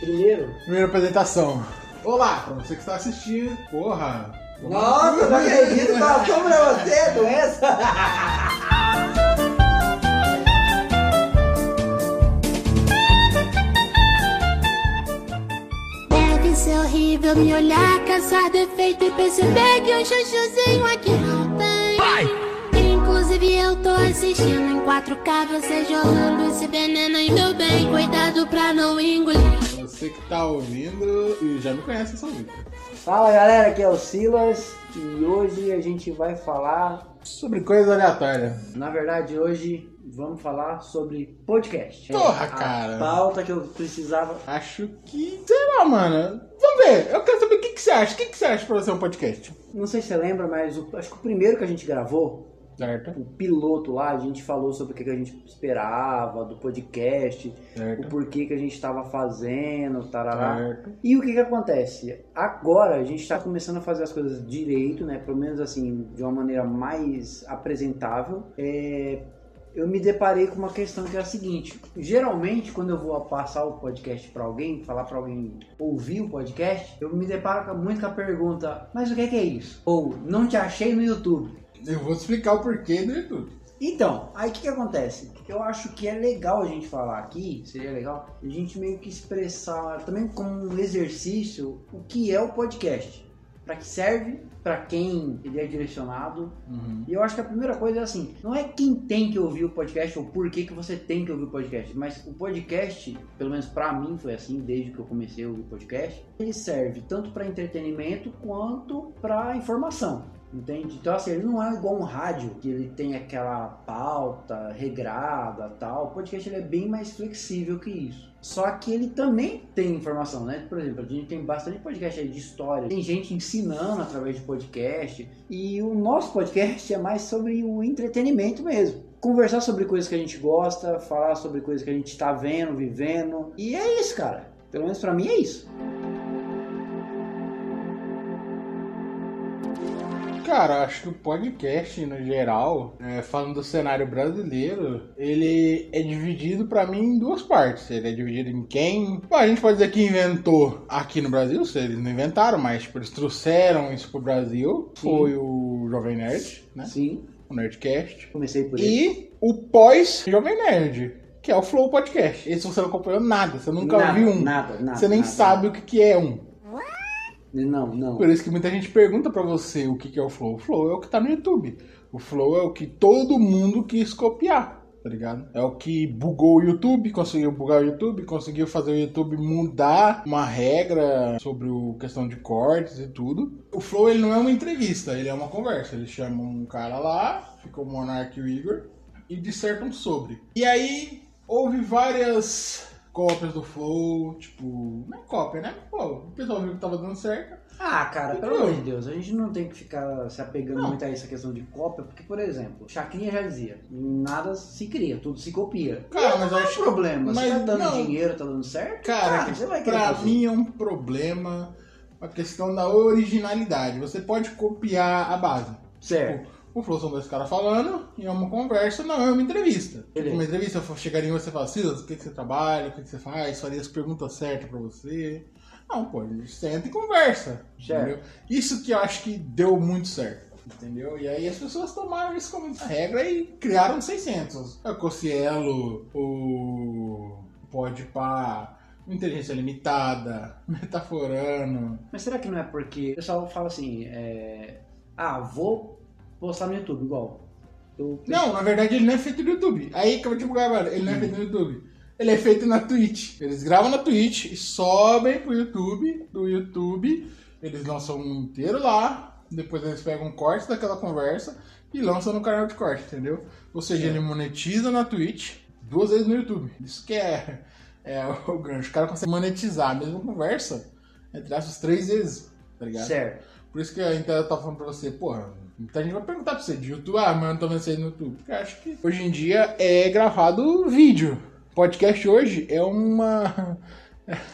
Primeiro. Primeira apresentação. Olá, pra você que está assistindo. Porra. Nossa, não acredito, passou pra você a doença. Deve ser horrível me olhar, caçar defeito e perceber que um chuchuzinho aqui não. Inclusive eu tô assistindo em 4K, você jogando esse veneno ainda bem. Cuidado pra não engolir. Você que tá ouvindo e já me conhece essa música. Fala galera, aqui é o Silas e hoje a gente vai falar. Sobre coisas aleatórias. Na verdade, hoje vamos falar sobre podcast. Porra, a cara. pauta que eu precisava. Acho que. Sei lá, mano. Vamos ver. Eu quero saber o que, que você acha. O que, que você acha pra você um podcast? Não sei se você lembra, mas o- acho que o primeiro que a gente gravou Certo? o piloto lá, a gente falou sobre o que a gente esperava do podcast, o Certo. porquê que a gente estava fazendo, tarará. Certo. E o que que acontece? Agora a gente está começando a fazer as coisas direito, né? Pelo menos assim, de uma maneira mais apresentável. É, Eu me deparei com uma questão que é a seguinte: geralmente, quando eu vou passar o podcast para alguém, falar para alguém ouvir o podcast, eu me deparo muito com a pergunta: Mas o que que é isso? Ou não te achei no YouTube. Eu vou te explicar o porquê do YouTube. Então, aí o que, que acontece? Eu acho que é legal a gente falar aqui, seria legal, a gente meio que expressar também como um exercício o que é o podcast. Para que serve, para quem ele é direcionado. Uhum. E eu acho que a primeira coisa é assim, não é quem tem que ouvir o podcast ou por que, que você tem que ouvir o podcast, mas o podcast, pelo menos para mim foi assim desde que eu comecei a ouvir podcast, ele serve tanto para entretenimento quanto para informação. Entende? Então assim, ele não é igual um rádio, que ele tem aquela pauta regrada tal. O podcast ele é bem mais flexível que isso. Só que ele também tem informação, né? Por exemplo, a gente tem bastante podcast aí de história. Tem gente ensinando através de podcast. E o nosso podcast é mais sobre o entretenimento mesmo. Conversar sobre coisas que a gente gosta, falar sobre coisas que a gente está vendo, vivendo. E é isso, cara. Pelo menos pra mim é isso. Cara, acho que o podcast, no geral, é, falando do cenário brasileiro, ele é dividido pra mim em duas partes. Ele é dividido em quem. Bom, a gente pode dizer que inventou aqui no Brasil, se eles não inventaram, mas tipo, eles trouxeram isso pro Brasil. Sim. Foi o Jovem Nerd, né? Sim, O Nerdcast. comecei por ele. E o pós-Jovem Nerd, que é o Flow Podcast. Esse você não acompanhou nada, você nunca nada, viu um. Nada, nada. você nem nada. sabe o que, que é um. Não, não. Por isso que muita gente pergunta pra você o que, que é o Flow. O Flow é o que tá no YouTube. O Flow é o que todo mundo quis copiar, tá ligado? É o que bugou o YouTube, conseguiu bugar o YouTube, conseguiu fazer o YouTube mudar uma regra sobre o questão de cortes e tudo. O Flow ele não é uma entrevista, ele é uma conversa. Eles chamam um cara lá, fica o Monark e o Igor, e dissertam sobre. E aí houve várias cópias do Flow, tipo, não é cópia, né? Pô, o pessoal viu que tava dando certo. Ah, cara, pelo amor de Deus, a gente não tem que ficar se apegando Não. muito a essa questão de cópia, porque, por exemplo, Chacrinha já dizia, nada se cria, tudo se copia. Cara, mas não eu é acho- problema, mas se tá dando não. dinheiro, tá dando certo, Cara, você vai querer pra fazer. mim é um problema a questão da originalidade. Você pode copiar a base. Certo. O Flow são dois caras falando e é uma conversa, não é uma entrevista. Beleza. Uma entrevista, eu chegaria em você e fala, Silas, o que, que você trabalha, o que, que você faz, faria as perguntas certas pra você. Não, pô, a gente senta e conversa. Certo. Entendeu? Isso que eu acho que deu muito certo. Entendeu? E aí as pessoas tomaram isso como regra e criaram 600. É O Cocielo, o Podpah, o Inteligência Limitada, Metaforando. Mas será que não é porque o pessoal fala assim, é... ah, vou postar no YouTube, igual. Eu... Não, na verdade ele não é feito no YouTube. Aí que eu vou divulgar agora. Ele não é feito no YouTube. Ele é feito na Twitch. Eles gravam na Twitch e sobem pro YouTube. Do YouTube, eles lançam um inteiro lá. Depois eles pegam um corte daquela conversa e lançam no canal de corte, entendeu? Ou seja, ele monetiza na Twitch duas vezes no YouTube. Isso que é, é o gancho. O cara consegue monetizar a mesma conversa entre essas três vezes, tá ligado? Certo. Por isso que a Intel tá falando pra você, porra, muita gente vai perguntar pra você de YouTube, ah, mas eu não tô vendo você aí no YouTube. Porque acho que hoje em dia é gravado vídeo. Podcast hoje é uma.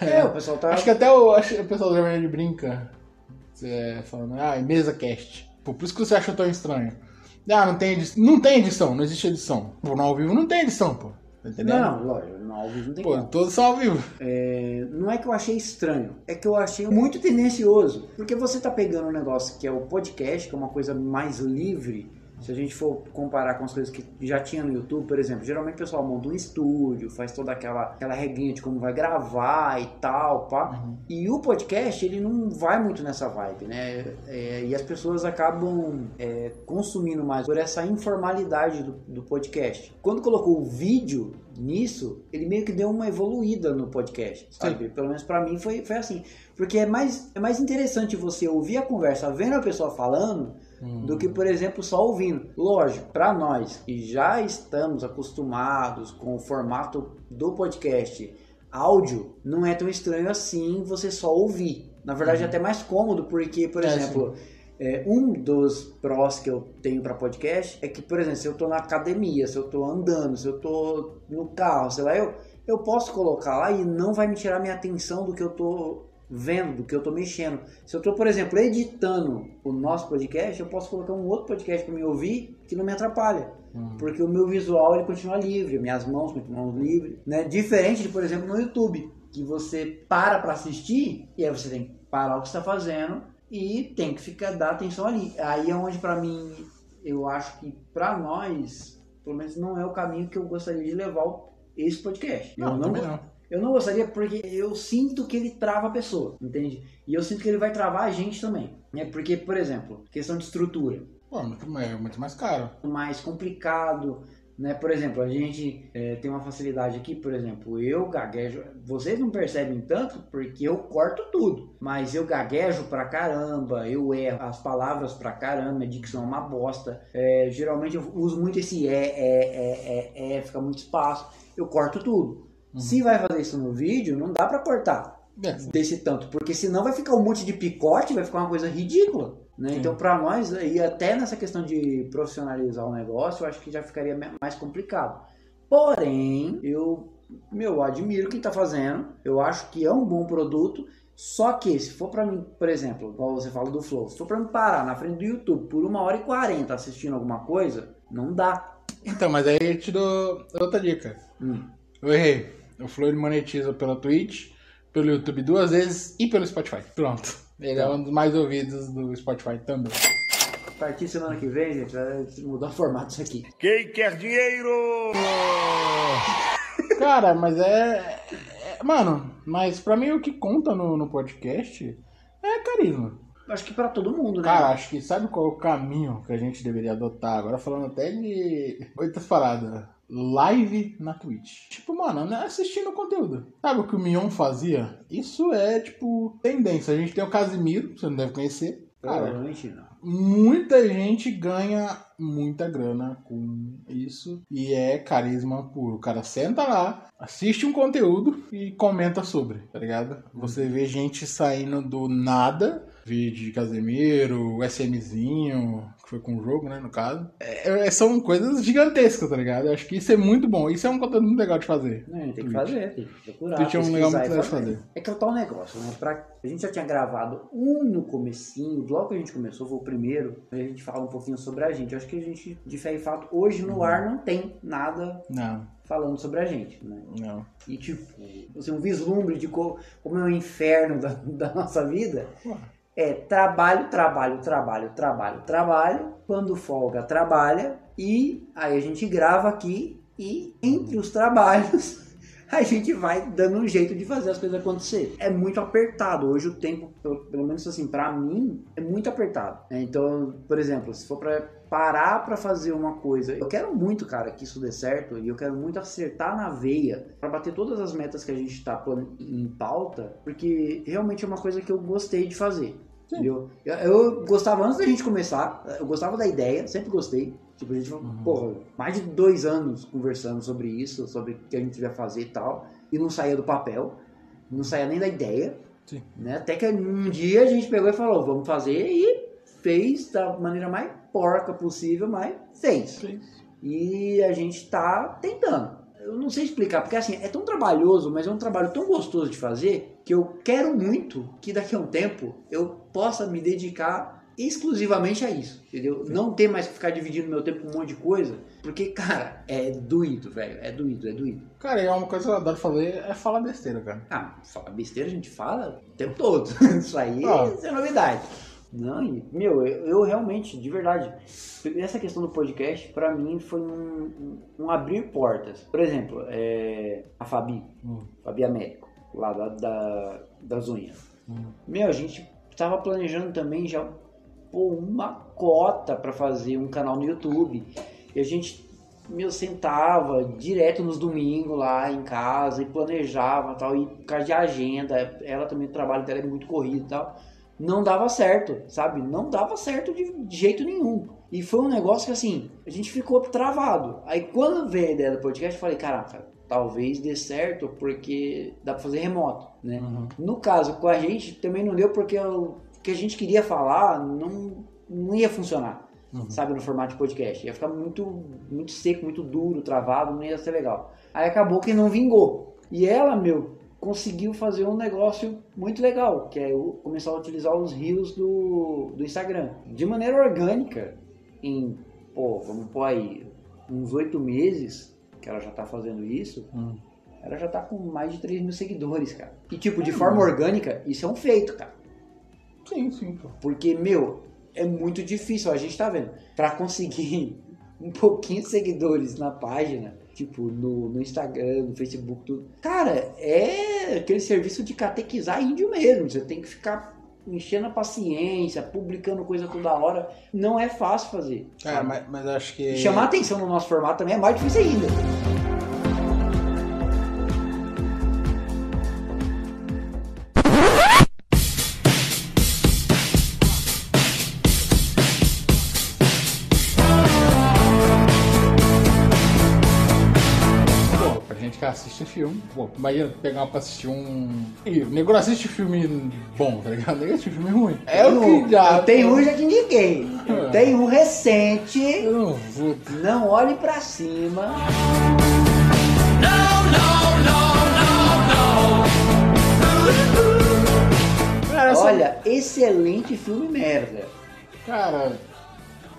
É, o pessoal tá... Acho que até o, acho o pessoal Jovem Nerd brinca. Você falando, ah, é mesa cast. Pô, por isso que você achou tão estranho. Ah, não tem edição. Não tem edição, não existe edição. Pô, no ao vivo não tem edição, pô. Tá entendendo? Não, lógico, no ao vivo não tem Pô, como. todos são ao vivo. É, não é que eu achei estranho, é que eu achei muito tendencioso. Porque você tá pegando um negócio que é o podcast, que é uma coisa mais livre. Se a gente for comparar com as coisas que já tinha no YouTube, por exemplo, geralmente o pessoal monta um estúdio, faz toda aquela, aquela regrinha de como vai gravar e tal, pá. E o podcast, ele não vai muito nessa vibe, né? É, e as pessoas acabam é, consumindo mais por essa informalidade do, do podcast. Quando colocou o vídeo nisso, ele meio que deu uma evoluída no podcast, sabe? Pelo menos pra mim foi, foi assim. Porque é mais, é mais interessante você ouvir a conversa vendo a pessoa falando do que, por exemplo, só ouvindo. Lógico, para nós que já estamos acostumados com o formato do podcast áudio, não é tão estranho assim você só ouvir. Na verdade, é até mais cômodo, porque, por É, exemplo, é, um dos prós que eu tenho para podcast é que, por exemplo, se eu tô na academia, se eu tô andando, se eu tô no carro, sei lá, eu, eu posso colocar lá e não vai me tirar minha atenção do que eu tô vendo, do que eu tô mexendo. Se eu tô, por exemplo, editando o nosso podcast, eu posso colocar um outro podcast para me ouvir que não me atrapalha. Porque o meu visual ele continua livre, minhas mãos continuam livres, né? Diferente de, por exemplo, no YouTube, que você para para assistir e aí você tem que parar o que está fazendo e tem que ficar dar atenção ali. Aí é onde para mim eu acho que para nós, pelo menos não é o caminho que eu gostaria de levar esse podcast. Não, eu não, não. Eu não gostaria porque eu sinto que ele trava a pessoa, entende? E eu sinto que ele vai travar a gente também, né? Porque, por exemplo, questão de estrutura Pô, é muito, é muito mais caro. mais complicado, né? Por exemplo, a gente é, tem uma facilidade aqui, por exemplo, eu gaguejo, vocês não percebem tanto porque eu corto tudo, mas eu gaguejo pra caramba, eu erro as palavras pra caramba, a dicção é uma bosta, É, geralmente eu uso muito esse é, é, é, é, é, fica muito espaço, eu corto tudo. Se vai fazer isso no vídeo, não dá pra cortar É, desse tanto, porque senão vai ficar um monte de picote, vai ficar uma coisa ridícula. Né? Então, para nós, e até nessa questão de profissionalizar o negócio, eu acho que já ficaria mais complicado. Porém, eu, meu, admiro quem tá fazendo, eu acho que é um bom produto. Só que, se for pra mim, por exemplo, igual você fala do Flow, se for pra mim parar na frente do YouTube por uma hora e quarenta assistindo alguma coisa, não dá. Então, mas aí eu te dou outra dica. Hum. Eu errei. O Flow ele monetiza pela Twitch, pelo YouTube duas vezes e pelo Spotify. Pronto. Ele é um dos mais ouvidos do Spotify também. A partir de semana que vem, gente, vai mudar o formato disso aqui. Quem quer dinheiro? Cara, mas é, é- Mano, mas pra mim o que conta no, no podcast é carisma. Acho que pra todo mundo, né? Cara, acho que sabe qual é o caminho que a gente deveria adotar? Agora falando até de outras paradas. Live na Twitch. Tipo, mano, não é assistindo conteúdo. Sabe o que o Mion fazia? Isso é, tipo, tendência. A gente tem o Casimiro, você não deve conhecer. Cara, muita gente ganha muita grana com isso e é carisma puro. O cara senta lá, assiste um conteúdo e comenta sobre, tá ligado? Você vê gente saindo do nada, vídeo de Casemiro, o SMzinho, que foi com o jogo, né, no caso. É, é- são coisas gigantescas, tá ligado? Eu acho que isso é muito bom. Isso é um conteúdo muito legal de fazer. Não, tem que Twitch. fazer, tem que procurar. Twitch é um legal muito legal de fazer. É que é o tal negócio, né? Pra... A gente já tinha gravado um no comecinho, logo que a gente começou, foi o primeiro, a gente fala um pouquinho sobre a gente. Eu acho que a gente, de fé e fato, hoje Uhum. no ar não tem nada Não, falando sobre a gente, né? não. E tipo, assim, um vislumbre de co- como é o inferno da, da nossa vida Ué. É trabalho, trabalho, trabalho, trabalho, trabalho. Quando folga, trabalha. E aí a gente grava aqui e entre os trabalhos a gente vai dando um jeito de fazer as coisas acontecer. É muito apertado. Hoje o tempo, pelo, pelo menos assim, pra mim, é muito apertado. né? Então, por exemplo, se for pra parar pra fazer uma coisa, eu quero muito, cara, que isso dê certo e eu quero muito acertar na veia pra bater todas as metas que a gente tá pondo em pauta, porque realmente é uma coisa que eu gostei de fazer. Entendeu? Eu, eu gostava antes da gente começar, eu gostava da ideia, sempre gostei. Tipo, a gente falou, porra, mais de dois anos conversando sobre isso, sobre o que a gente ia fazer e tal, e não saía do papel, não saía nem da ideia. Sim. Né? Até que um dia a gente pegou e falou, vamos fazer, e fez da maneira mais porca possível, mas fez. E a gente tá tentando. Eu não sei explicar, porque assim, é tão trabalhoso, mas é um trabalho tão gostoso de fazer que eu quero muito que daqui a um tempo eu possa me dedicar exclusivamente a isso, entendeu? Não ter mais que ficar dividindo meu tempo com um monte de coisa, porque, cara, é doído, velho, é doído, é doído. Cara, e é uma coisa que eu adoro fazer é falar besteira, cara. Ah, falar besteira a gente fala o tempo todo, isso aí Ah. é novidade. Não, e, meu, eu, eu realmente, de verdade, essa questão do podcast, pra mim, foi um, um- abrir portas. Por exemplo, é, a Fabi, Hum. Fabi Américo, lá da, da- das unhas. Hum. Meu, a gente tava planejando também já pô, uma cota pra fazer um canal no YouTube. E a gente, meu, sentava direto nos domingos lá em casa e planejava tal. E por causa de agenda, ela também, o trabalho dela é muito corrido e tal. Não dava certo, sabe? Não dava certo de de jeito nenhum. E foi um negócio que assim, a gente ficou travado. Aí quando veio a ideia do podcast, eu falei, caraca, talvez dê certo porque dá pra fazer remoto, né? Uhum. No caso, com a gente também não deu porque o que a gente queria falar não, não ia funcionar, Uhum. sabe, no formato de podcast. Ia ficar muito, muito seco, muito duro, travado, não ia ser legal. Aí acabou que não vingou. E ela, meu, conseguiu fazer um negócio muito legal, que é o- começar a utilizar os rios do, do Instagram. De maneira orgânica, em, pô, vamos pôr aí, uns oito meses que ela já tá fazendo isso, Hum. ela já tá com mais de 3 mil seguidores, cara. E tipo, de forma orgânica, isso é um feito, cara. Sim, sim, pô. Porque, meu, é muito difícil, a gente tá vendo. Pra conseguir um pouquinho de seguidores na página, tipo, no, no Instagram, no Facebook, tudo. Cara, é aquele serviço de catequizar índio mesmo. Você tem que ficar enchendo a paciência, publicando coisa toda hora. Não é fácil fazer. Cara, sabe? mas, mas acho que. Chamar atenção no nosso formato também é mais difícil ainda. Filme, pô, imagina pegar pra assistir um. Ih, o nego não assiste filme bom, tá ligado? O nego assiste filme ruim. É o que já. Eu tenho um já te indiquei. Eu tenho um recente. Eu não vou. Não olhe pra cima. Cara, essa- Olha, excelente filme merda. Cara,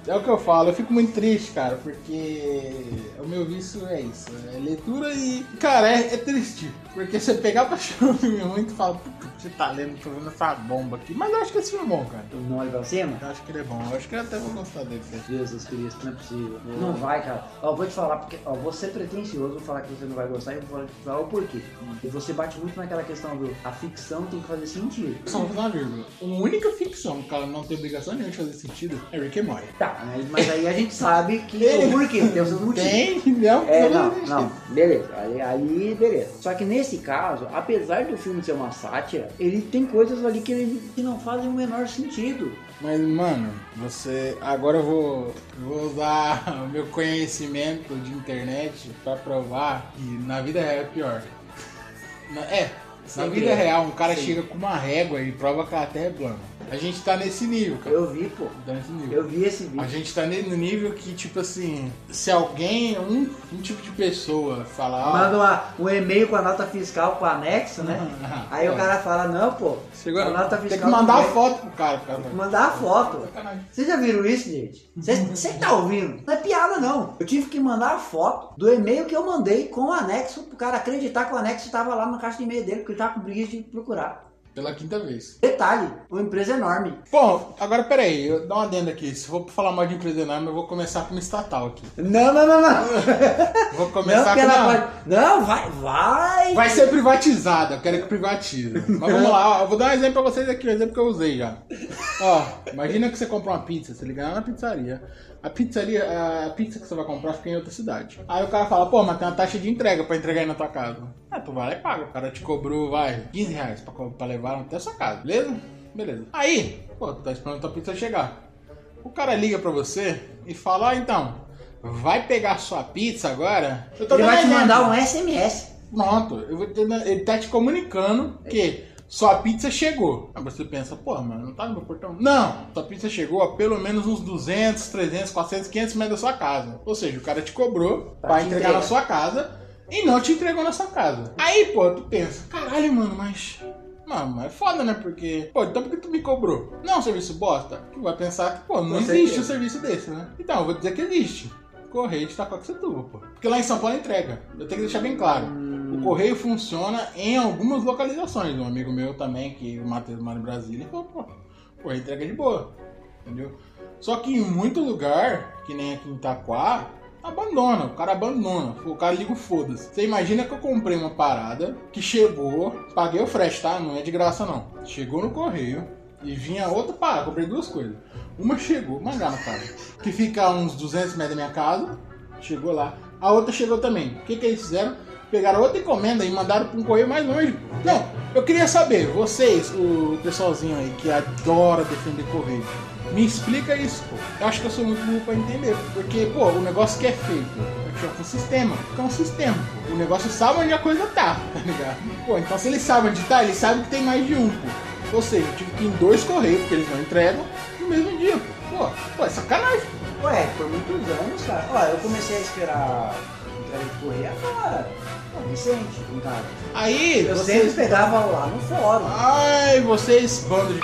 é o que eu falo, eu fico muito triste, cara, porque o meu vício é isso, é leitura e. Cara, é, é triste. Porque você pegar pra achar um filme ruim e tu fala, puta, você tá lendo, tô vendo essa bomba aqui. Mas eu acho que esse filme é bom, cara. Não olhe pra cima? Eu acho que ele é bom, eu acho que eu até vou gostar dele, cara. Jesus Cristo, não é possível. Não vai, cara. Ó, vou te falar, porque ó, vou ser pretencioso, vou falar que você não vai gostar e vou falar o porquê. E você bate muito naquela questão do a ficção tem que fazer sentido. Só uma vírgula. A única ficção que ela não tem obrigação nenhuma de fazer sentido é Rick and Morty. Tá, mas, mas aí a gente sabe que o porquê, tem os seus motivos. Tem, não, É, não, não, beleza, aí, aí beleza. Só que nesse caso, apesar do filme ser uma sátira, ele tem coisas ali que, ele, que não fazem o menor sentido. Mas, mano, você. Agora eu vou, vou usar o meu conhecimento de internet pra provar que na vida real é pior. Na- é, na vida é. real, um cara Sim. chega com uma régua e prova que a terra é plana. A gente tá nesse nível, cara. Eu vi, pô. Tá nesse nível. Eu vi esse vídeo. A gente tá no nível que, tipo assim, se alguém, um, um tipo de pessoa falar. ó, Manda uma- um e-mail com a nota fiscal com anexo, né? Aí o cara fala, não, pô, Chegou, a nota tem fiscal. que mandar a foto pro cara, cara. Tem que mandar a foto. Sacanagem. Vocês já viram isso, gente? Você tá ouvindo? Não é piada, não. Eu tive que mandar a foto do e-mail que eu mandei com o anexo pro cara acreditar que o anexo tava lá na caixa de e-mail dele, porque ele tava com preguiça de procurar. Pela quinta vez. Detalhe, uma empresa enorme. Bom, agora peraí, eu dou uma adenda aqui. Se for falar mal de empresa enorme, eu vou começar com uma estatal aqui. Não, não, não, não. Vou Não, começar porque com ela uma... pode. Não, vai, vai. Vai ser privatizada, eu quero que privatize. Mas vamos lá, ó, eu vou dar um exemplo pra vocês aqui, um exemplo que eu usei já. Ó, imagina que você comprou uma pizza, você liga na pizzaria. A pizzaria, a pizza que você vai comprar fica em outra cidade. Aí o cara fala, pô, mas tem uma taxa de entrega pra entregar aí na tua casa. Ah, tu vai lá e paga. O cara te cobrou, vai, 15 reais pra, pra levar até a sua casa, beleza? Beleza. Aí, pô, tu tá esperando a tua pizza chegar. O cara liga pra você e fala, ó, então, vai pegar sua pizza agora? Eu tô Ele vai te mandar um SMS. Pronto, eu vou te- ele tá te comunicando que sua pizza chegou. Aí você pensa, pô, mano, não tá no meu portão? Não, sua pizza chegou a pelo menos uns 200, 300, 400, 500 metros da sua casa. Ou seja, o cara te cobrou Pra pra te entregar entregar. na sua casa e não te entregou na sua casa. Aí, pô, tu pensa, caralho, mano, mas Mano, é foda, né? Porque, pô, então por que tu me cobrou? Não é um serviço bosta? Tu vai pensar que, pô, não Com existe certeza. um serviço desse, né? Então, eu vou dizer que existe. Correio de Itacoaxetuba, pô. Porque lá em São Paulo entrega. Eu tenho que deixar bem claro. O correio funciona em algumas localizações. Um amigo meu também, que o Matheus mora em Brasília, falou, pô, correio entrega de boa. Entendeu? Só que em muito lugar, que nem aqui em Itaquá, abandona. O cara abandona. O cara liga o foda-se. Você imagina que eu comprei uma parada que chegou, paguei o frete, tá? Não é de graça não. Chegou no correio e vinha outra parada. Comprei duas coisas. Uma chegou, mangá no cara, que fica a uns 200 metros da minha casa. Chegou lá. A outra chegou também. O que, que eles fizeram? Pegaram outra encomenda e mandaram para um correio mais longe. Não, eu queria saber, vocês, o pessoalzinho aí que adora defender correio, me explica isso, pô. Eu acho que eu sou muito burro pra entender. Porque, pô, o negócio que é feito é um sistema. É um sistema. O negócio sabe onde a coisa tá, tá ligado? Pô, então se ele sabe onde tá, ele sabe que tem mais de um, pô. Ou seja, eu tive que ir em dois correios, porque eles não entregam no mesmo dia, pô. Pô, pô é sacanagem. Ué, por muitos anos, cara. Ó, eu comecei a esperar entrega de correio agora. Em casa. Aí, Eu vocês... sempre pegava lá no fórum. Ai, vocês, bando de.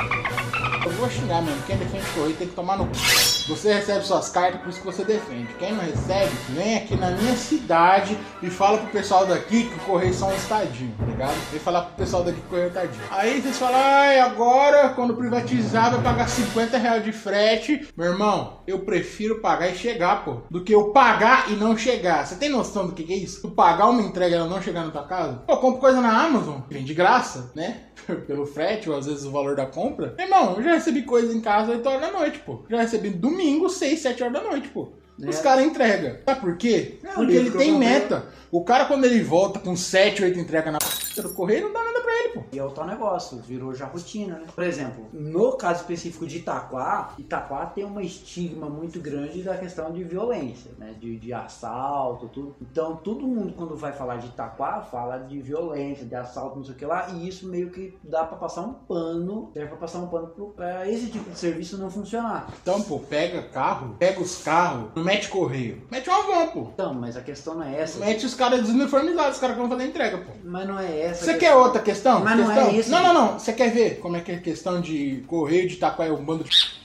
Eu vou xingar mesmo. Quem defende correio tem que tomar no. c****. Você recebe suas cartas, por isso que você defende. Quem não recebe, vem aqui na minha cidade e fala pro pessoal daqui que o correio são um estadinho, tá ligado? Vem falar pro pessoal daqui que o correio é tadinho. Aí vocês falam, ai, agora quando privatizar vai pagar 50 reais de frete. Meu irmão, eu prefiro pagar e chegar, pô, do que eu pagar e não chegar. Você tem noção do que, é isso? Tu pagar uma entrega e ela não chegar na tua casa? Pô, compro coisa na Amazon, vem de graça, né? Pelo frete ou às vezes o valor da compra. Irmão, eu já recebi coisa em casa 8 horas da noite, pô. Já recebi domingo, 6, 7 horas da noite, pô. Os É. caras entregam. Sabe por quê? É, o Porque ele tem meta. O cara, quando ele volta com 7, 8 entregas na do correio, não dá nada pra ele, pô. E é o tal negócio, virou já rotina, né? Por exemplo, no caso específico de Itaquá, Itaquá tem uma estigma muito grande da questão de violência, né? De, de assalto, tudo. Então, todo mundo, quando vai falar de Itaquá, fala de violência, de assalto, não sei o que lá, e isso meio que dá pra passar um pano, serve pra passar um pano pro, pra esse tipo de serviço não funcionar. Então, pô, pega carro, pega os carros, não mete correio. Mete uma van, pô. Então, mas a questão não é essa. Mete os caras desuniformizados, os caras que vão fazer entrega, pô. Mas não é essa. Você a quer outra questão? Mas não é Questão? isso. Não, não, não. Você quer ver como é que é a questão de correio de Itaquá é um bando de.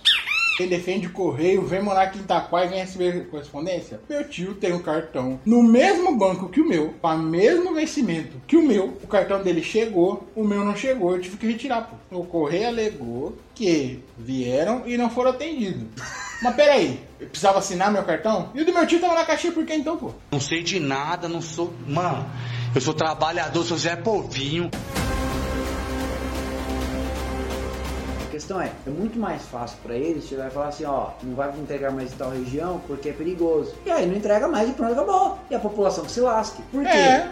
Quem defende correio vem morar aqui em Itaquá e vem receber correspondência? Meu tio tem um cartão no mesmo banco que o meu, com o mesmo vencimento que o meu. O cartão dele chegou, o meu não chegou, eu tive que retirar, pô. O correio alegou que vieram e não foram atendidos. Mas peraí, eu precisava assinar meu cartão? E o do meu tio tava na caixinha por que então, pô? Não sei de nada, não sou. Mano, eu sou trabalhador, sou Zé Povinho. A questão é, é muito mais fácil pra eles chegar e falar assim, ó, não vai entregar mais em tal região porque é perigoso. E aí não entrega mais e pronto, acabou. E a população que se lasque. Por quê? É.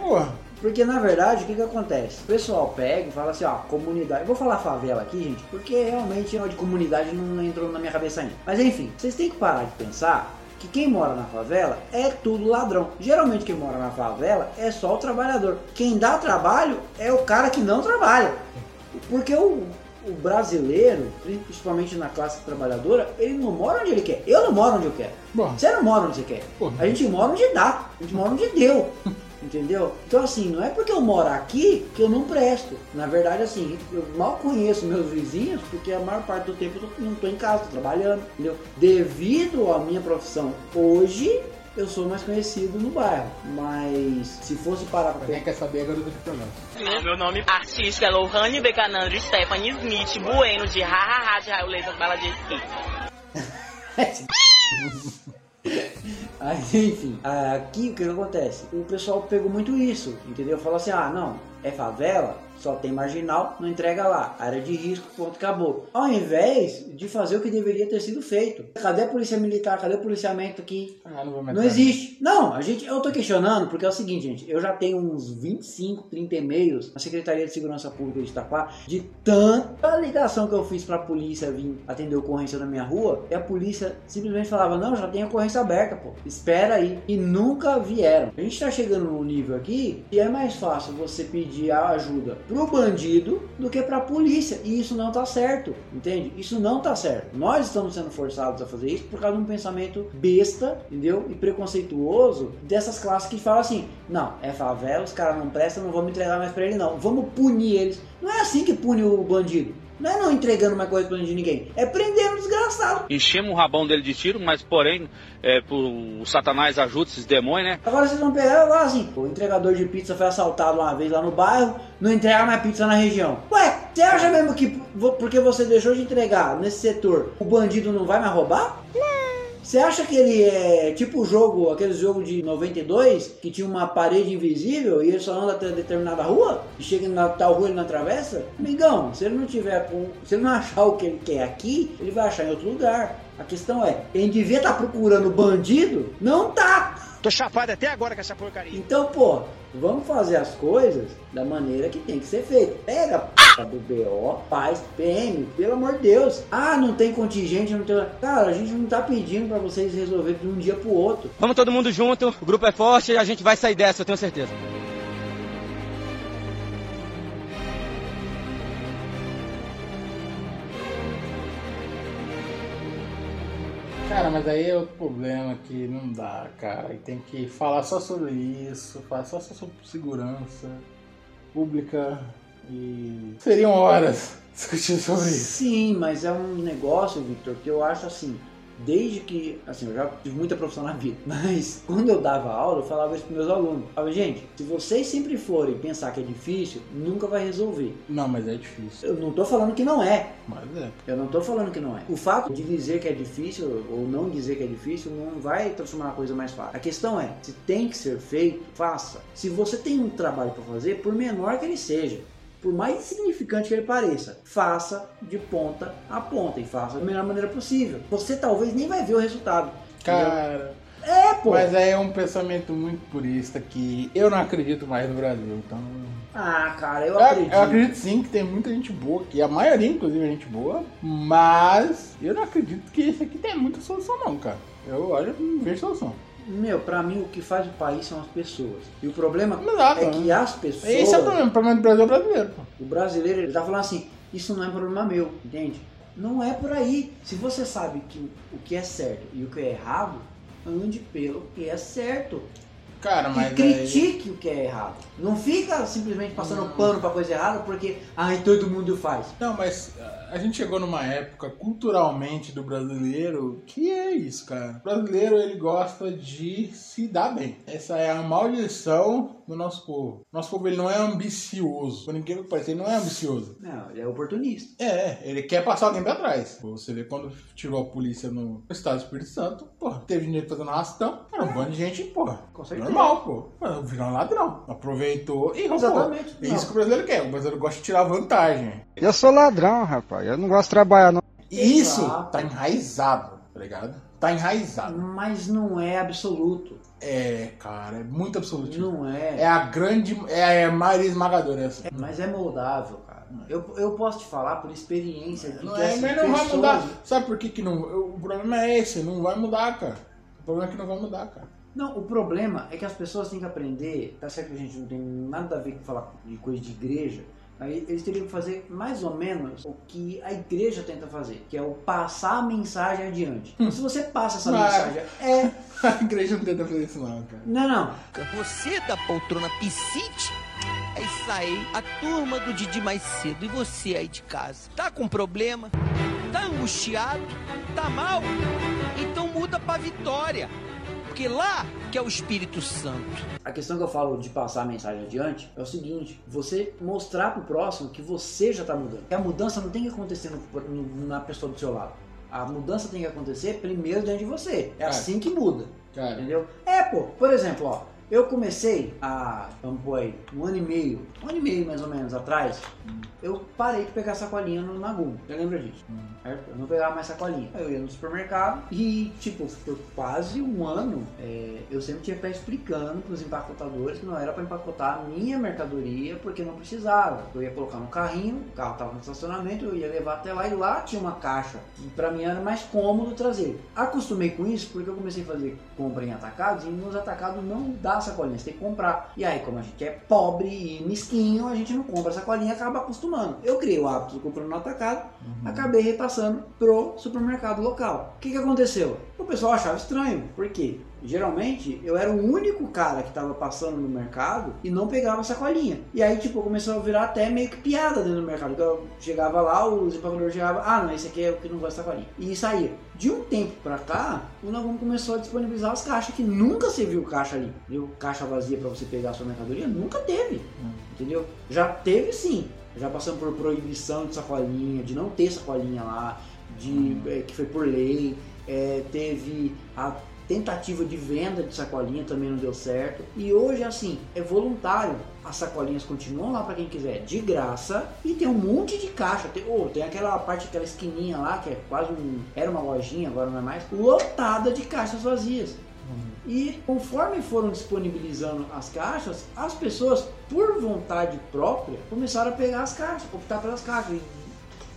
Porque na verdade, o que que acontece? O pessoal pega e fala assim, ó, comunidade. Eu vou falar favela aqui, gente, porque realmente o de comunidade não entrou na minha cabeça ainda. Mas enfim, vocês têm que parar de pensar que quem mora na favela é tudo ladrão. Geralmente quem mora na favela é só o trabalhador. Quem dá trabalho é o cara que não trabalha. Porque o, o brasileiro, principalmente na classe trabalhadora, ele não mora onde ele quer. Eu não moro onde eu quero. Bom. Você não mora onde você quer. A gente mora onde dá. A gente mora onde deu. Entendeu? Então assim, não é porque eu moro aqui que eu não presto. Na verdade, assim, eu mal conheço meus vizinhos, porque a maior parte do tempo eu tô- não tô em casa, tô trabalhando, entendeu? Devido à minha profissão hoje, eu sou mais conhecido no bairro. Mas se fosse parar pra Quem quer saber a garota que programa? Meu nome artístico é Lohane Becanandro Stephanie Smith Bueno de Hahaha de Raio Laser Bala de Esqui. Mas enfim, aqui o que acontece? O pessoal pegou muito isso, entendeu? Falou assim: ah, não, é favela, só tem marginal, não entrega lá, área de risco, ponto, acabou. Ao invés de fazer o que deveria ter sido feito. Cadê a polícia militar? Cadê o policiamento aqui? Ah, não vou Não existe. Não, a gente, eu tô questionando porque é o seguinte, gente. Eu já tenho uns 25, 30 e-mails na Secretaria de Segurança Pública de Itaquá de tanta ligação que eu fiz pra polícia vir atender ocorrência na minha rua. E a polícia simplesmente falava: Não, já tem ocorrência aberta, pô. Espera aí. E nunca vieram. A gente tá chegando num nível aqui que é mais fácil você pedir a ajuda pro bandido do que pra polícia. E isso não tá certo, entende? Isso não tá certo. Nós estamos sendo forçados a fazer isso por causa de um pensamento besta, entendeu? E preconceituoso dessas classes que falam assim: não, é favela, os caras não prestam, não vamos entregar mais pra ele, não. Vamos punir eles. Não é assim que pune o bandido. Não é não entregando mais coisa pra de ninguém. É prendendo o desgraçado. Enchemos o rabão dele de tiro, mas porém, é, por, o Satanás ajuda esses demônios, né? Agora vocês vão pegar lá assim, o entregador de pizza foi assaltado uma vez lá no bairro, não entrega mais pizza na região. Ué, você acha mesmo que porque você deixou de entregar nesse setor, o bandido não vai mais roubar? Você acha que ele é tipo o jogo, aquele jogo de 92, que tinha uma parede invisível e ele só anda até determinada rua? E chega na tal rua ele não atravessa? Amigão, se ele não tiver com. Se ele não achar o que ele quer aqui, ele vai achar em outro lugar. A questão é, ele devia estar procurando bandido? Não tá! Tô chapado até agora com essa porcaria. Então, pô, vamos fazer as coisas da maneira que tem que ser feito. Pega a p do BO, faz PM, pelo amor de Deus. Ah, não tem contingente, não tem. Cara, a gente não tá pedindo pra vocês resolver de um dia pro outro. Vamos todo mundo junto, o grupo é forte e a gente vai sair dessa, eu tenho certeza. Mas aí é outro problema que não dá, cara. E tem que falar só sobre isso, falar só sobre segurança pública e. Seriam horas discutindo sobre isso. Sim, mas é um negócio, Victor, que eu acho assim. Desde que, assim, eu já tive muita profissão na vida, mas quando eu dava aula, eu falava isso para meus alunos. Eu falava, gente, se vocês sempre forem pensar que é difícil, nunca vai resolver. Não, mas é difícil. Eu não tô falando que não é, Mas é. Eu não tô falando que não é. O fato de dizer que é difícil ou não dizer que é difícil não vai transformar a coisa mais fácil. A questão é, se tem que ser feito, faça. Se você tem um trabalho para fazer, por menor que ele seja, por mais insignificante que ele pareça, faça de ponta a ponta e faça da melhor maneira possível. Você talvez nem vai ver o resultado. entendeu? Cara, É, pô. mas aí é um pensamento muito purista que eu não acredito mais no Brasil. Então. Ah, cara, eu Eu, acredito. eu acredito sim que tem muita gente boa aqui, a maioria, inclusive, é gente boa, mas eu não acredito que isso aqui tem muita solução, não, cara. Eu olho não vejo solução. Meu, pra mim o que faz o país são as pessoas. E o problema é que as pessoas. Esse é o problema, o problema do Brasil é brasileiro. pô. O brasileiro, ele tá falando assim, isso não é problema meu, entende? Não é por aí. Se você sabe que o que é certo e o que é errado, ande pelo que é certo. Cara, E mas aí... critique o que é errado. Não fica simplesmente passando pano pra coisa errada porque, ai, todo mundo faz. Não, mas ah, a gente chegou numa época culturalmente do brasileiro que é isso, cara. O brasileiro ele gosta de se dar bem. Essa é a maldição do nosso povo. Nosso povo ele não é ambicioso. Por incrível que pareça, ele não é ambicioso. Não, ele é oportunista. É, ele quer passar alguém pra trás. Você vê quando tirou a polícia no estado do Espírito Santo, porra, teve gente fazendo arrastão, era um bando de gente, porra. Certeza. Normal, pô. Virou um ladrão. Aproveitou e roubou. Exatamente. É Não. isso que o brasileiro quer. O brasileiro gosta de tirar vantagem. Eu sou ladrão, rapaz. Eu não gosto de trabalhar, não. E isso Exato. tá enraizado, tá ligado? Tá enraizado. Mas não é absoluto. É, cara, é muito absoluto. Não é. É a grande. É a maioria esmagadora essa. Mas é moldável, cara. Eu, eu posso te falar por experiência Não que é, mas não vai pessoas- mudar. Sabe por que, que não. O problema é esse, não vai mudar, cara. O problema é que não vai mudar, cara. Não, o problema é que as pessoas têm que aprender, tá certo que a gente não tem nada a ver com falar de coisa de igreja, aí eles teriam que fazer mais ou menos o que a igreja tenta fazer, que é o passar a mensagem adiante. Então, se você passa essa Mas- mensagem, é. A igreja não tenta fazer isso, não, cara. Não, não. Você da poltrona Piscite? É isso aí, a turma do Didi mais cedo. E você aí de casa? Tá com problema? Tá angustiado? Tá mal? Então pra Vitória. Porque lá que é o Espírito Santo. A questão que eu falo de passar a mensagem adiante é o seguinte: você mostrar pro próximo que você já tá mudando. Que a mudança não tem que acontecer no- no- na pessoa do seu lado. A mudança tem que acontecer primeiro dentro de você. É Cara. assim que muda. Cara, Entendeu? É, pô, por exemplo, ó, eu comecei há, vamos pôr aí, um ano e meio, um ano e meio mais ou menos atrás, eu parei de pegar sacolinha no Nagum. Você lembra disso? Certo? Eu não pegava mais sacolinha. Aí eu ia no supermercado e, tipo, por quase um ano, é, eu sempre tinha que estar explicando pros empacotadores que não era para empacotar a minha mercadoria porque não precisava. Eu ia colocar no carrinho, o carro tava no estacionamento, eu ia levar até lá e lá tinha uma caixa. E pra mim era mais cômodo trazer. Acostumei com isso porque eu comecei a fazer compra em atacados e nos atacados não dá sacolinha, você tem que comprar. E aí, como a gente é pobre e mesquinho, a gente não compra a sacolinha acaba acostumando. Eu criei o hábito de comprando no atacado, acabei repassando pro supermercado local. O que, que aconteceu? O pessoal achava estranho, por quê? Geralmente eu era o único cara que tava passando no mercado e não pegava sacolinha. E aí, tipo, começou a virar até meio que piada dentro do mercado. Eu chegava lá, os empacotadores chegavam, ah, não, esse aqui é o que não gosta de sacolinha. E saía. De um tempo pra cá, o Nagum começou a disponibilizar as caixas, que nunca se viu caixa ali. Viu? Caixa vazia pra você pegar a sua mercadoria? Nunca teve. Entendeu? Já teve sim. Já passamos por proibição de sacolinha, de não ter sacolinha lá, de, é, que foi por lei. É, teve a tentativa de venda de sacolinha também não deu certo. E hoje, assim, é voluntário. As sacolinhas continuam lá para quem quiser, de graça. E tem um monte de caixa. Tem, oh, tem aquela parte, aquela esquininha lá, que é quase um. Era uma lojinha, agora não é mais. Lotada de caixas vazias. E conforme foram disponibilizando as caixas, as pessoas, por vontade própria, começaram a pegar as caixas, optar pelas caixas.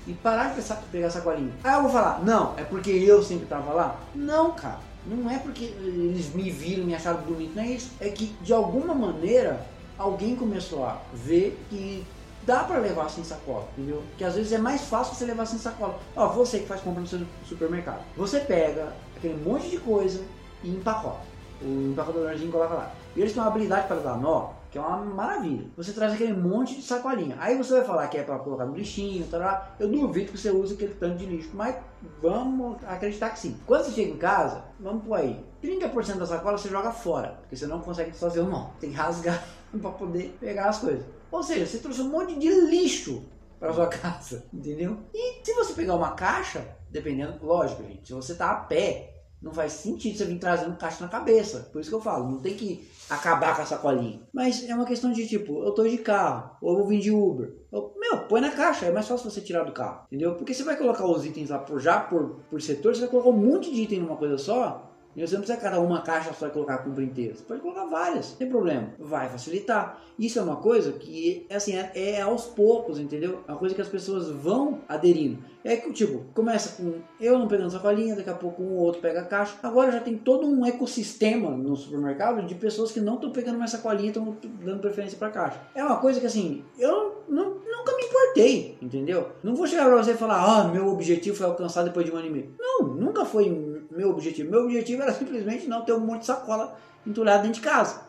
E, parar de pensar- pegar sacolinha. Aí eu vou falar, não, é porque eu sempre tava lá? Não, cara. Não é porque eles me viram, me acharam bonito, não é isso. É que de alguma maneira alguém começou a ver que dá pra levar sem sacola, entendeu? Que às vezes é mais fácil você levar sem sacola. Ó, você que faz compra no seu supermercado. Você pega aquele monte de coisa e empacota. O empacotadorzinho coloca lá. E eles têm uma habilidade para dar nó, que é uma maravilha. Você traz aquele monte de sacolinha. Aí você vai falar que é para colocar no lixinho, tará. eu duvido que você use aquele tanto de lixo, mas vamos acreditar que sim. Quando você chega em casa, vamos por aí, 30% da sacola você joga fora, porque você não consegue fazer o nó. Tem que rasgar para poder pegar as coisas. Ou seja, você trouxe um monte de lixo para sua casa, entendeu? E se você pegar uma caixa, dependendo, lógico, gente, se você tá a pé, não faz sentido você vir trazendo caixa na cabeça. Por isso que eu falo, não tem que acabar com a sacolinha. Mas é uma questão de tipo, eu tô de carro, ou eu vou vir de Uber. Eu- meu, põe na caixa, é mais fácil você tirar do carro, entendeu? Porque você vai colocar os itens lá por, já por, por setor, você vai colocar um monte de item numa coisa só. Você não precisa cada uma caixa só e colocar a compra inteira. Você pode colocar várias, não tem problema. Vai facilitar. Isso é uma coisa que, assim, é, é aos poucos, entendeu? É uma coisa que as pessoas vão aderindo. É que, tipo, começa com eu não pegando sacolinha, daqui a pouco um ou outro pega a caixa. Agora já tem todo um ecossistema no supermercado de pessoas que não estão pegando mais sacolinha e estão dando preferência pra caixa. É uma coisa que, assim, eu não, nunca me importei, entendeu? Não vou chegar pra você e falar, ah, meu objetivo foi alcançado depois de um ano e meio. Não, nunca foi meu objetivo. Meu objetivo era simplesmente não ter um monte de sacola entulhada dentro de casa.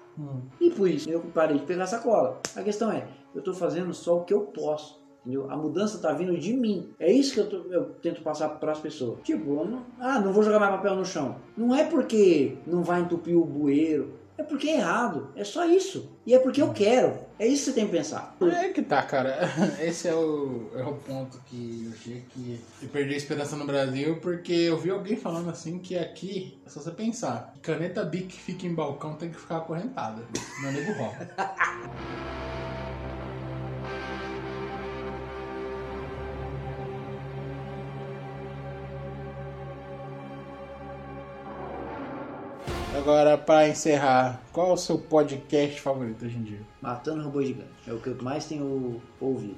E por isso eu parei de pegar sacola. A questão é, eu estou fazendo só o que eu posso. Entendeu? A mudança está vindo de mim. É isso que eu, tô- eu tento passar para as pessoas. Tipo, não, ah, não vou jogar mais papel no chão. Não é porque não vai entupir o bueiro. É porque é errado. É só isso. E é porque eu quero. É isso que você tem que pensar. É que tá, cara. Esse é o, é o ponto que eu achei que eu perdi a esperança no Brasil, porque eu vi alguém falando assim que aqui, se você pensar, caneta Bic que fica em balcão tem que ficar acorrentada. Meu nego rouba. Agora, pra encerrar, qual é o seu podcast favorito hoje em dia? Matando Robô Gigante. É o que eu mais tenho ouvido.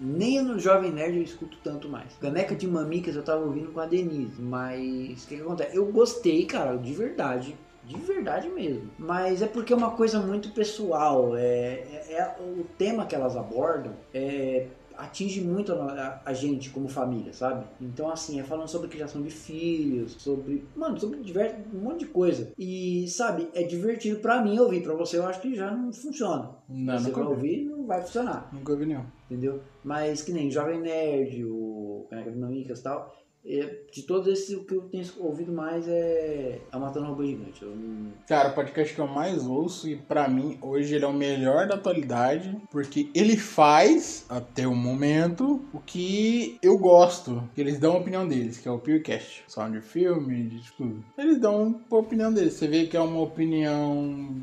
Nem no Jovem Nerd eu escuto tanto mais. Caneca de Mamicas eu tava ouvindo com a Denise. Mas o que, que acontece? Eu gostei, cara, de verdade. De verdade mesmo. Mas é porque é uma coisa muito pessoal. É, é- é- o tema que elas abordam é, atinge muito a, a- a gente como família, sabe? Então, assim, é falando sobre criação de filhos, sobre. Mano, sobre diversos, um monte de coisa. E, sabe, é divertido pra mim ouvir. Pra você eu acho que já não funciona. Não, você nunca vai ouvi. ouvir, não vai funcionar. Nunca ouvi nenhum. Entendeu? Mas que nem Jovem Nerd, o Caneca de Mamicas e tal. É, de todos esses, o que eu tenho ouvido mais é a Matando Robô Gigante. Não- Cara, o podcast que eu mais ouço e pra mim hoje ele é o melhor da atualidade, porque ele faz, até o momento, o que eu gosto, que eles dão a opinião deles, que é o PewCast. Só de filme, de tudo. Eles dão a opinião deles. Você vê que é uma opinião,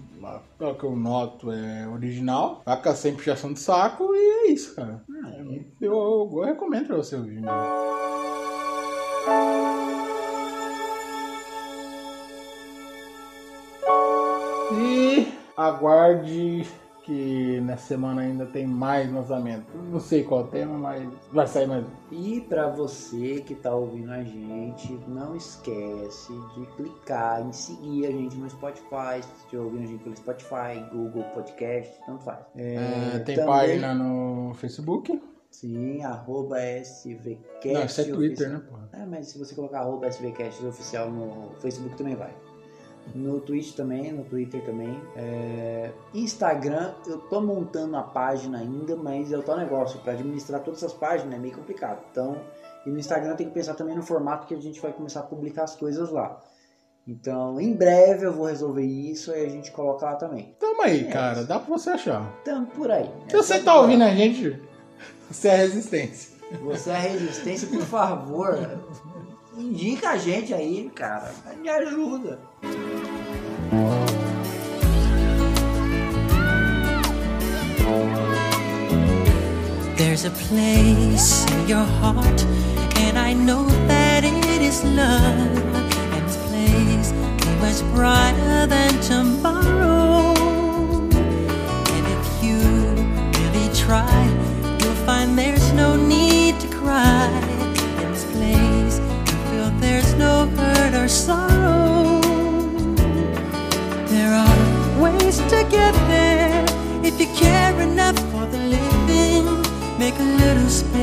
pelo que eu noto, é original. Vaca sem puxação de saco e é isso, cara. É, Eu, eu, eu recomendo pra você ouvir. mesmo. E aguarde que nessa semana ainda tem mais lançamento. Não sei qual tema, mas vai sair mais um. E para você que tá ouvindo a gente, não esquece de clicar em seguir a gente no Spotify, se estiver ouvindo a gente pelo Spotify, Google Podcast, tanto faz. É, tem também- página no Facebook. Sim, arroba SVCast. Não, isso é Twitter, oficial. né, porra? É, mas se você colocar arroba SVCast oficial no Facebook também vai. No Twitch também, no Twitter também. É, Instagram, eu tô montando a página ainda, mas é o tal negócio. Para administrar todas essas páginas é meio complicado. Então, e no Instagram tem que pensar também no formato que a gente vai começar a publicar as coisas lá. Então, em breve eu vou resolver isso e a gente coloca lá também. Tamo aí, É cara. isso. Dá pra você achar. Então, por aí. Se você tá ouvindo a gente, você é resistência. Você é resistência, por favor. Indica a gente aí, cara. Me ajuda. There's a place in your heart, and I know that it is love. And this place is much brighter sorrow. There are ways to get there if you care enough for the living. Make a little space.